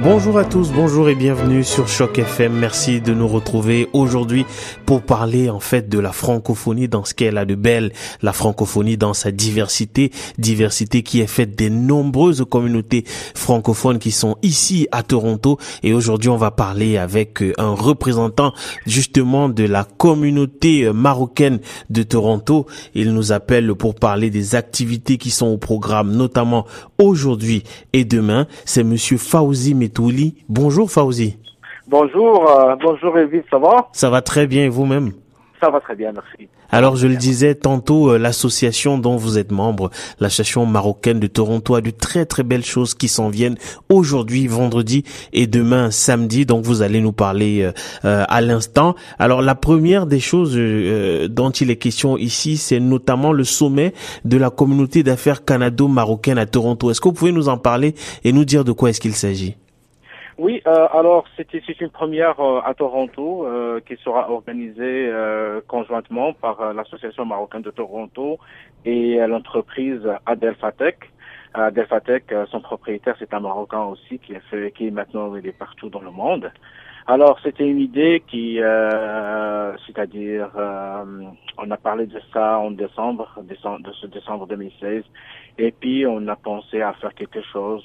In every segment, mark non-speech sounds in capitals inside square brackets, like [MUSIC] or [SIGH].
Bonjour à tous, bonjour et bienvenue sur Choc FM. Merci de nous retrouver aujourd'hui pour parler en fait de la francophonie dans ce qu'elle a de belle, la francophonie dans sa diversité, diversité qui est faite des nombreuses communautés francophones qui sont ici à Toronto et aujourd'hui on va parler avec euh, un représentant justement de la communauté euh, marocaine de Toronto. Il nous appelle pour parler des activités qui sont au programme notamment aujourd'hui et demain. C'est monsieur Fauzi Bonjour Fauzi. Bonjour, euh, bonjour Elvis, ça va? Ça va très bien et vous-même? Ça va très bien, merci. Alors je le disais tantôt, euh, l'association dont vous êtes membre, l'association marocaine de Toronto, a de très très belles choses qui s'en viennent aujourd'hui, vendredi et demain samedi. Donc vous allez nous parler euh, à l'instant. Alors la première des choses dont il est question ici, c'est notamment le sommet de la communauté d'affaires canado-marocaine à Toronto. Est-ce que vous pouvez nous en parler et nous dire de quoi est-ce qu'il s'agit? Oui, euh, alors c'est une première euh, à Toronto euh, qui sera organisée conjointement par l'Association marocaine de Toronto et l'entreprise Adelphatec. Adelphatec, son propriétaire, c'est un Marocain aussi qui est fait, qui est maintenant il est partout dans le monde. Alors c'était une idée qui, c'est-à-dire, on a parlé de ça en décembre, de ce décembre 2016, et puis on a pensé à faire quelque chose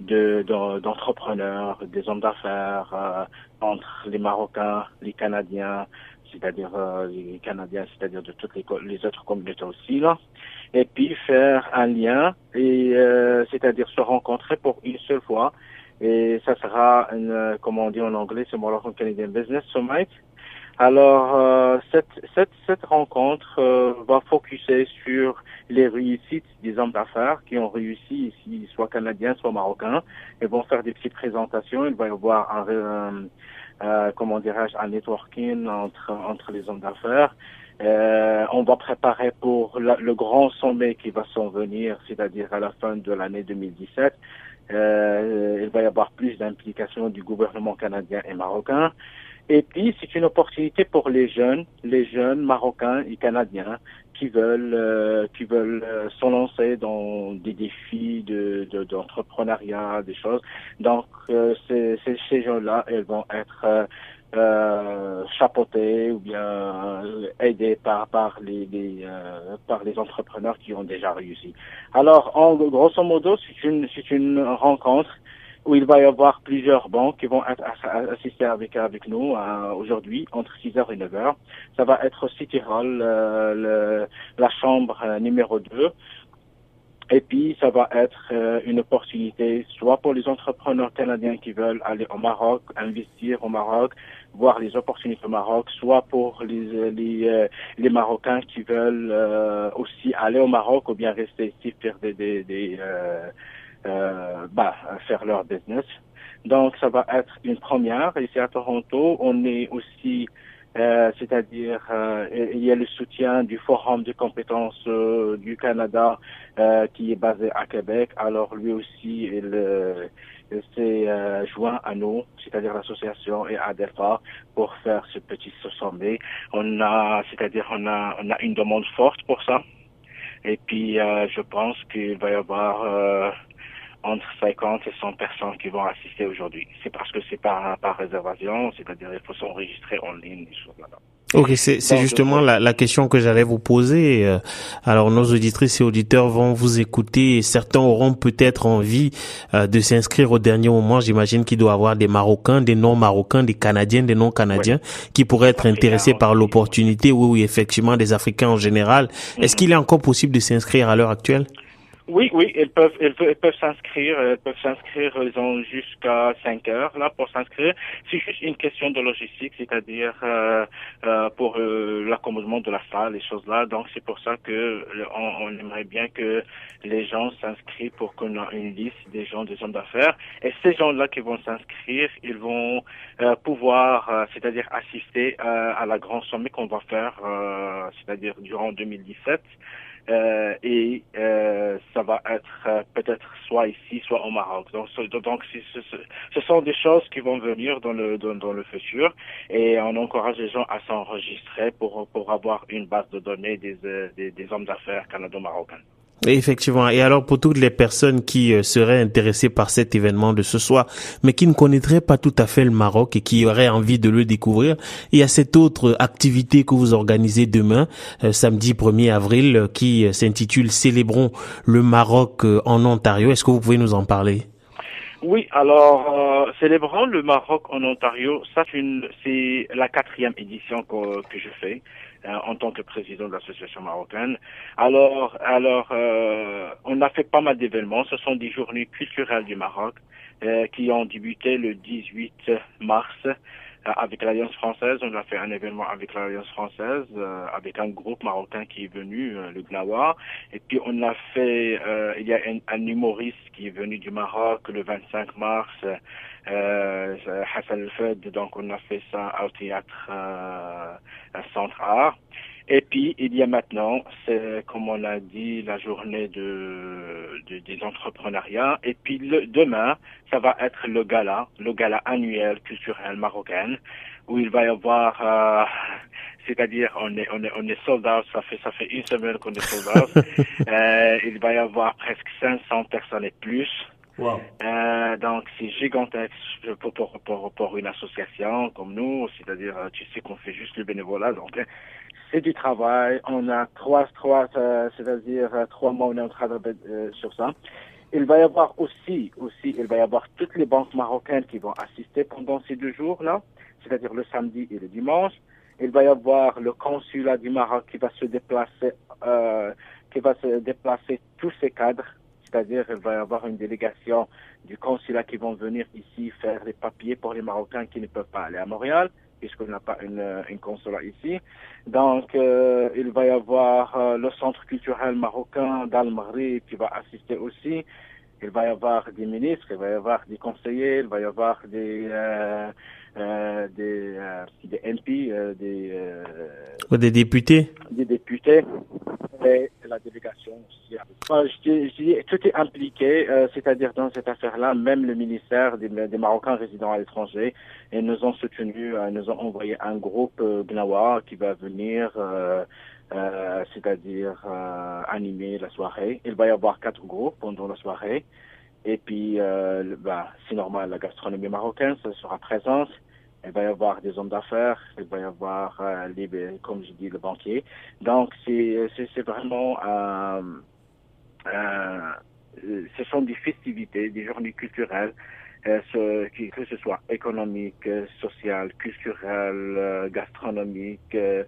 de d'entrepreneurs, des hommes d'affaires euh, entre les Marocains, les Canadiens, c'est-à-dire euh, les Canadiens, c'est-à-dire de toutes les, les, autres communautés aussi là, et puis faire un lien et euh, c'est-à-dire se rencontrer pour une seule fois. Et ça sera une, comment on dit en anglais, c'est Moroccan Canadian Business Summit alors, euh, cette, cette, cette rencontre euh, va focuser sur les réussites des hommes d'affaires qui ont réussi ici, soit canadiens, soit marocains. Ils vont faire des petites présentations. Il va y avoir un, euh, comment dirais-je, un networking entre, entre les hommes d'affaires. on va préparer pour le grand sommet qui va s'en venir, c'est-à-dire à la fin de l'année 2017. il va y avoir plus d'implication du gouvernement canadien et marocain. Et puis, c'est une opportunité pour les jeunes, les jeunes marocains et canadiens qui veulent, euh, qui veulent euh, se lancer dans des défis de, d'entrepreneuriat, des choses. Donc, euh, ces, ces gens-là, ils vont être euh, chapeautés ou bien aidés par par les, les par les entrepreneurs qui ont déjà réussi. Alors, en grosso modo, c'est une c'est une rencontre où il va y avoir plusieurs banques qui vont assister avec avec nous euh, aujourd'hui entre 6h et 9h. Ça va être City Hall, euh, la chambre euh, numéro 2. Et puis, ça va être une opportunité soit pour les entrepreneurs canadiens qui veulent aller au Maroc, investir au Maroc, voir les opportunités au Maroc, soit pour les, les, les Marocains qui veulent aussi aller au Maroc ou bien rester ici faire des, des, des euh, bah, faire leur business. Donc, ça va être une première. Ici à Toronto, on est aussi, euh, c'est-à-dire, euh, il y a le soutien du Forum de compétences euh, du Canada qui est basé à Québec. Alors, lui aussi, il, s'est joint à nous, c'est-à-dire l'association et à DEFA, pour faire ce petit sommet. On a, c'est-à-dire, on a, on a une demande forte pour ça. Et puis, je pense qu'il va y avoir entre 50 et 100 personnes qui vont assister aujourd'hui. C'est parce que c'est par, par réservation, c'est-à-dire il faut s'enregistrer en ligne, des choses là-bas. Ok, c'est justement la, la, question que j'allais vous poser. Euh, alors, nos auditrices et auditeurs vont vous écouter et certains auront peut-être envie euh, de s'inscrire au dernier moment. J'imagine qu'il doit y avoir des Marocains, des non-Marocains, des Canadiens, des non-Canadiens qui pourraient être intéressés par l'opportunité. Oui, oui, effectivement, des Africains en général. Est-ce mhm. qu'il est encore possible de s'inscrire à l'heure actuelle? Oui, oui, ils peuvent, ils peuvent, s'inscrire, ils peuvent s'inscrire, ils ont jusqu'à 5 heures là pour s'inscrire. C'est juste une question de logistique, c'est-à-dire euh, euh, pour euh, l'accommodement de la salle, les choses là. Donc c'est pour ça que on, aimerait bien que les gens s'inscrivent pour qu'on ait une liste des gens, des hommes d'affaires. Et ces gens-là qui vont s'inscrire, ils vont pouvoir, c'est-à-dire assister à la grande sommet qu'on va faire, c'est-à-dire durant 2017. Euh, et euh, ça va être euh, peut-être soit ici, soit au Maroc. Donc, ce, donc ce, ce, sont des choses qui vont venir dans le dans, le futur et on encourage les gens à s'enregistrer pour pour avoir une base de données des des, des hommes d'affaires canado-marocains. Effectivement. Et alors pour toutes les personnes qui euh, seraient intéressées par cet événement de ce soir, mais qui ne connaîtraient pas tout à fait le Maroc et qui auraient envie de le découvrir, il y a cette autre activité que vous organisez demain, euh, samedi 1er avril, euh, qui s'intitule Célébrons le Maroc en Ontario. Est-ce que vous pouvez nous en parler? Oui, alors célébrons le Maroc en Ontario. Ça, c'est la quatrième édition que je fais. Euh, en tant que président de l'association marocaine. Alors, alors, euh, on a fait pas mal d'événements. Ce sont des journées culturelles du Maroc euh, qui ont débuté le 18 mars avec l'Alliance française. On a fait un événement avec l'Alliance française, avec un groupe marocain qui est venu, le Gnawa. Et puis on a fait, il y a un, humoriste qui est venu du Maroc le 25 mars, euh, Hassan Fed, donc on a fait ça au théâtre euh, Centre Art. Et puis il y a maintenant, c'est comme on a dit, la journée de, de des entrepreneuriats. Et puis le, demain, ça va être le gala, le gala annuel culturel marocain, où il va y avoir, euh, c'est-à-dire on est on est on est soldats, ça fait ça fait une semaine qu'on est soldats. [LAUGHS] euh, il va y avoir presque 500 personnes et plus. Euh, donc c'est gigantesque pour, pour, pour, pour, une association comme nous, c'est-à-dire euh, tu sais qu'on fait juste le bénévolat, donc euh, c'est du travail. On a trois, trois, euh, c'est-à-dire trois mois on est en train de sur ça. Il va y avoir aussi, aussi, il va y avoir toutes les banques marocaines qui vont assister pendant ces deux jours-là, c'est-à-dire le samedi et le dimanche. Il va y avoir le consulat du Maroc qui va se déplacer, euh, qui va se déplacer tous ces cadres c'est-à-dire il va y avoir une délégation du consulat qui vont venir ici faire les papiers pour les Marocains qui ne peuvent pas aller à Montréal, puisqu'on n'a pas une, une, consulat ici. Donc, euh, il va y avoir euh, le centre culturel marocain d'Al qui va assister aussi. Il va y avoir des ministres, il va y avoir des conseillers, il va y avoir des euh, euh des, euh, des MP, des des députés. Des députés et la délégation je, je, tout est impliqué, euh, c'est-à-dire dans cette affaire-là, même le ministère des, Marocains résidant à l'étranger, et nous ont soutenus, euh, nous ont envoyé un groupe euh, Gnawa qui va venir, euh, c'est-à-dire animer la soirée. Il va y avoir quatre groupes pendant la soirée. Et puis, bah, c'est normal, la gastronomie marocaine sera présente il va y avoir des hommes d'affaires, il va y avoir, comme je dis, le banquier. Donc, c'est, vraiment, ce sont des festivités, des journées culturelles, euh, que ce soit économique, social, culturel, euh, gastronomique, euh,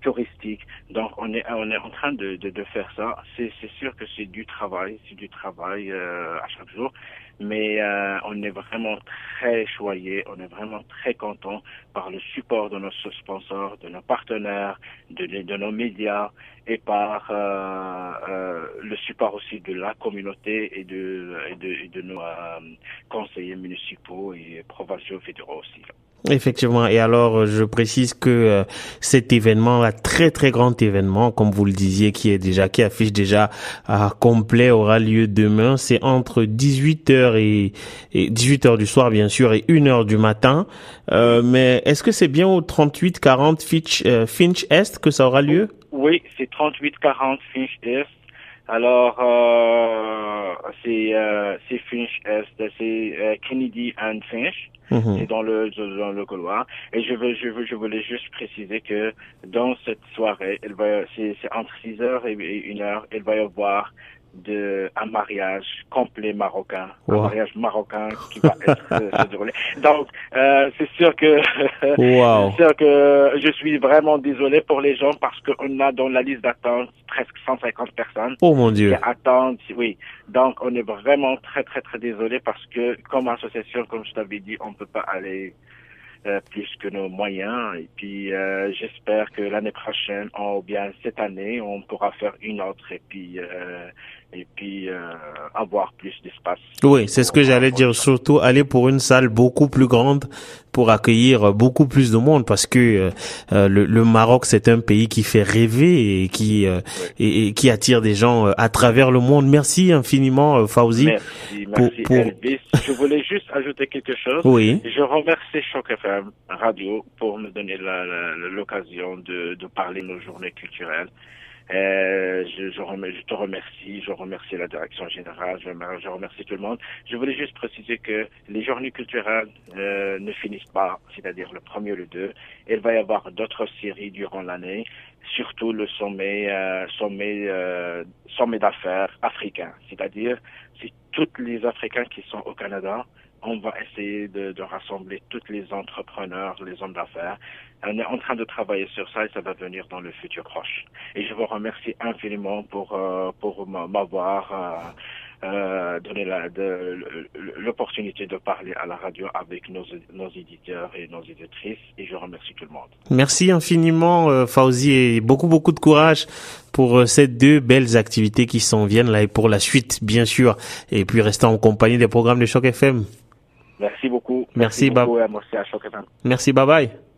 touristique. Donc, on est, en train de, faire ça. C'est sûr que c'est du travail, c'est du travail à chaque jour mais euh, on est vraiment très choyé, on est vraiment très content par le support de nos sponsors, de nos partenaires, de, de nos médias et par euh, euh, le support aussi de la communauté et de, et de, et de nos euh, conseillers municipaux et provinciaux fédéraux aussi. Effectivement. Et alors, je précise que euh, cet événement, un très très grand événement, comme vous le disiez, qui est déjà, qui affiche déjà complet, aura lieu demain. C'est entre 18h et, 18h du soir, bien sûr, et 1h du matin. Euh, mais est-ce que c'est bien au 3840 Finch, euh, Finch Est que ça aura lieu? Oui, c'est 3840 Finch Est. Alors, euh, c'est euh, Finch Est, c'est Kennedy and Finch. Mhm. C'est dans le dans le couloir. Et je veux je veux je voulais juste préciser que dans cette soirée, elle va c'est entre 6 heures et 1 heure, il va y avoir de un mariage complet marocain, un mariage marocain qui va être euh, [LAUGHS] se dérouler. Donc euh, c'est sûr que [LAUGHS] c'est sûr que je suis vraiment désolé pour les gens parce qu'on a dans la liste d'attente presque 150 personnes oh mon Dieu. qui attendent. Oui, donc on est vraiment très très très désolé parce que comme association, comme je t'avais dit, on peut pas aller euh, plus que nos moyens. Et puis euh, j'espère que l'année prochaine, ou bien cette année, on pourra faire une autre et puis euh, et puis avoir plus d'espace. Oui, c'est ce que j'allais dire. Surtout aller pour une salle beaucoup plus grande pour accueillir beaucoup plus de monde parce que le, le, Maroc c'est un pays qui fait rêver et qui et, qui attire des gens à travers le monde. Merci infiniment Fauzi. Merci, merci pour, Je voulais juste ajouter quelque chose. Oui. Je remercie Choc FM Radio pour me donner l'occasion de, de parler de nos journées culturelles. Euh, je, je, te remercie, je remercie la direction générale, je, remercie tout le monde. Je voulais juste préciser que les journées culturelles euh, ne finissent pas, c'est-à-dire le premier le deux. Il va y avoir d'autres séries durant l'année, surtout le sommet, euh, sommet, euh, sommet d'affaires africain, c'est-à-dire c'est tous les Africains qui sont au Canada on va essayer de, de, rassembler tous les entrepreneurs, les hommes d'affaires. On est en train de travailler sur ça et ça va venir dans le futur proche. Et je vous remercie infiniment pour euh, pour m'avoir euh, euh, donné l'opportunité de, parler à la radio avec nos, nos éditeurs et nos éditrices et je remercie tout le monde. Merci infiniment Fauzi et beaucoup beaucoup de courage pour ces deux belles activités qui s'en viennent là et pour la suite bien sûr et puis rester en compagnie des programmes de Choc FM. Merci beaucoup. Merci, Merci beaucoup, merci, bye bye.